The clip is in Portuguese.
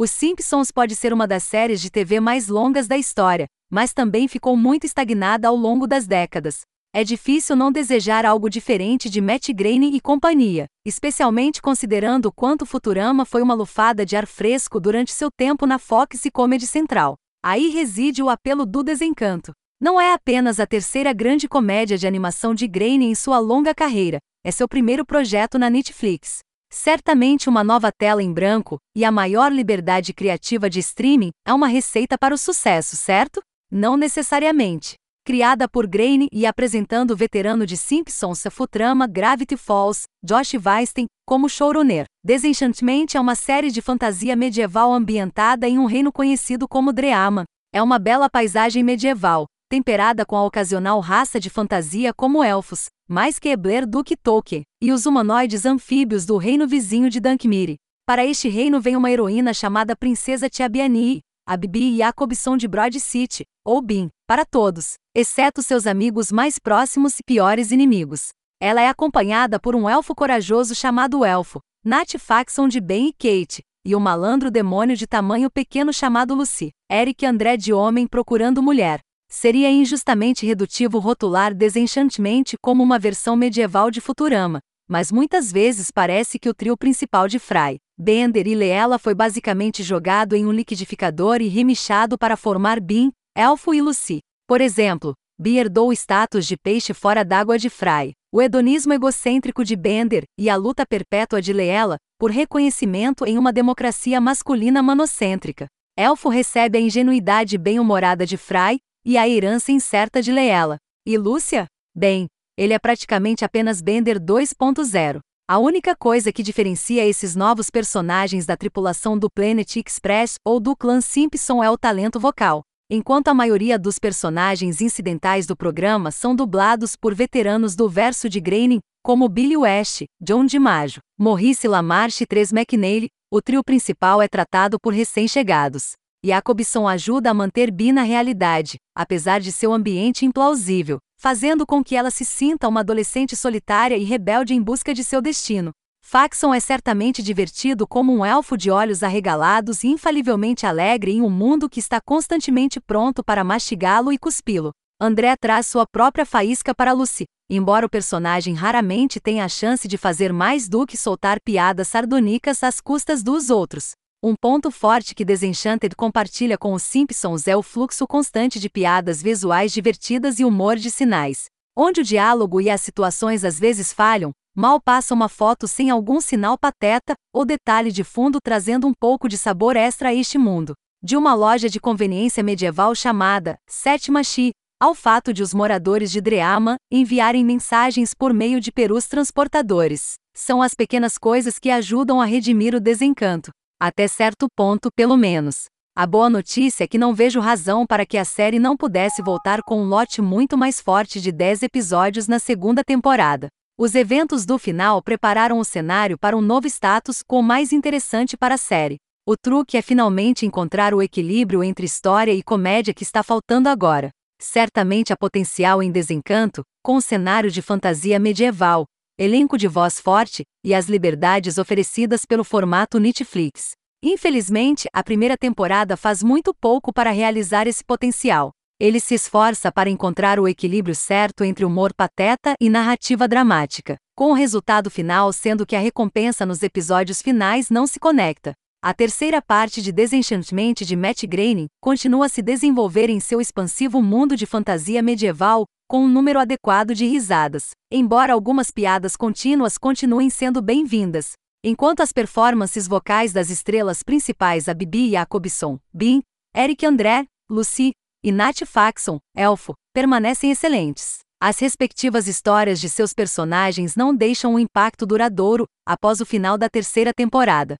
Os Simpsons pode ser uma das séries de TV mais longas da história, mas também ficou muito estagnada ao longo das décadas. É difícil não desejar algo diferente de Matt Groening e companhia, especialmente considerando o quanto Futurama foi uma lufada de ar fresco durante seu tempo na Fox e Comedy Central. Aí reside o apelo do desencanto. Não é apenas a terceira grande comédia de animação de Groening em sua longa carreira, é seu primeiro projeto na Netflix. Certamente uma nova tela em branco e a maior liberdade criativa de streaming é uma receita para o sucesso, certo? Não necessariamente. Criada por Groening e apresentando o veterano de Simpsons Futurama Gravity Falls, Josh Weinstein, como showrunner. Desenchantment é uma série de fantasia medieval ambientada em um reino conhecido como Dreama. É uma bela paisagem medieval, temperada com a ocasional raça de fantasia como elfos, mais que Ebler do que Tolkien, e os humanoides anfíbios do reino vizinho de Dankmire. Para este reino vem uma heroína chamada Princesa Tiabiani, a Bibi Jacobson de Broad City, ou Bin, para todos, exceto seus amigos mais próximos e piores inimigos. Ela é acompanhada por um elfo corajoso chamado Elfo, Nat Faxon de Ben e Kate, e um malandro demônio de tamanho pequeno chamado Lucy, Eric André de Homem procurando mulher. Seria injustamente redutivo rotular Desenchantment como uma versão medieval de Futurama, mas muitas vezes parece que o trio principal de Fry, Bender e Leela foi basicamente jogado em um liquidificador e remichado para formar Bean, Elfo e Lucy. Por exemplo, Bee herdou o status de peixe fora d'água de Fry, o hedonismo egocêntrico de Bender e a luta perpétua de Leela por reconhecimento em uma democracia masculina manocêntrica. Elfo recebe a ingenuidade bem-humorada de Fry e a herança incerta de Leela. E Lúcia? Bem, ele é praticamente apenas Bender 2.0. A única coisa que diferencia esses novos personagens da tripulação do Planet Express ou do clã Simpson é o talento vocal. Enquanto a maioria dos personagens incidentais do programa são dublados por veteranos do verso de Groening, como Billy West, John DiMaggio, Maurice LaMarche e Tres McNeil, o trio principal é tratado por recém-chegados. Jacobson ajuda a manter Bi na realidade, apesar de seu ambiente implausível, fazendo com que ela se sinta uma adolescente solitária e rebelde em busca de seu destino. Faxon é certamente divertido como um elfo de olhos arregalados e infalivelmente alegre em um mundo que está constantemente pronto para mastigá-lo e cuspi-lo. André traz sua própria faísca para Lucy, embora o personagem raramente tenha a chance de fazer mais do que soltar piadas sardônicas às custas dos outros. Um ponto forte que Desenchanted compartilha com os Simpsons é o fluxo constante de piadas visuais divertidas e humor de sinais. Onde o diálogo e as situações às vezes falham, mal passa uma foto sem algum sinal pateta ou detalhe de fundo trazendo um pouco de sabor extra a este mundo. De uma loja de conveniência medieval chamada Sétima Chi, ao fato de os moradores de Dreama enviarem mensagens por meio de perus transportadores. São as pequenas coisas que ajudam a redimir o desencanto. Até certo ponto, pelo menos. A boa notícia é que não vejo razão para que a série não pudesse voltar com um lote muito mais forte de 10 episódios na segunda temporada. Os eventos do final prepararam o cenário para um novo status quo mais interessante para a série. O truque é finalmente encontrar o equilíbrio entre história e comédia que está faltando agora. Certamente há potencial em desencanto, com o cenário de fantasia medieval, elenco de voz forte e as liberdades oferecidas pelo formato Netflix. Infelizmente, a primeira temporada faz muito pouco para realizar esse potencial. Ele se esforça para encontrar o equilíbrio certo entre humor pateta e narrativa dramática, com o resultado final sendo que a recompensa nos episódios finais não se conecta. A terceira parte de Desenchantment de Matt Groening continua a se desenvolver em seu expansivo mundo de fantasia medieval, com um número adequado de risadas, embora algumas piadas contínuas continuem sendo bem-vindas. Enquanto as performances vocais das estrelas principais a Bibi Jacobson, Bin, Eric André, Lucy e Nat Faxon, Elfo, permanecem excelentes. As respectivas histórias de seus personagens não deixam um impacto duradouro após o final da terceira temporada.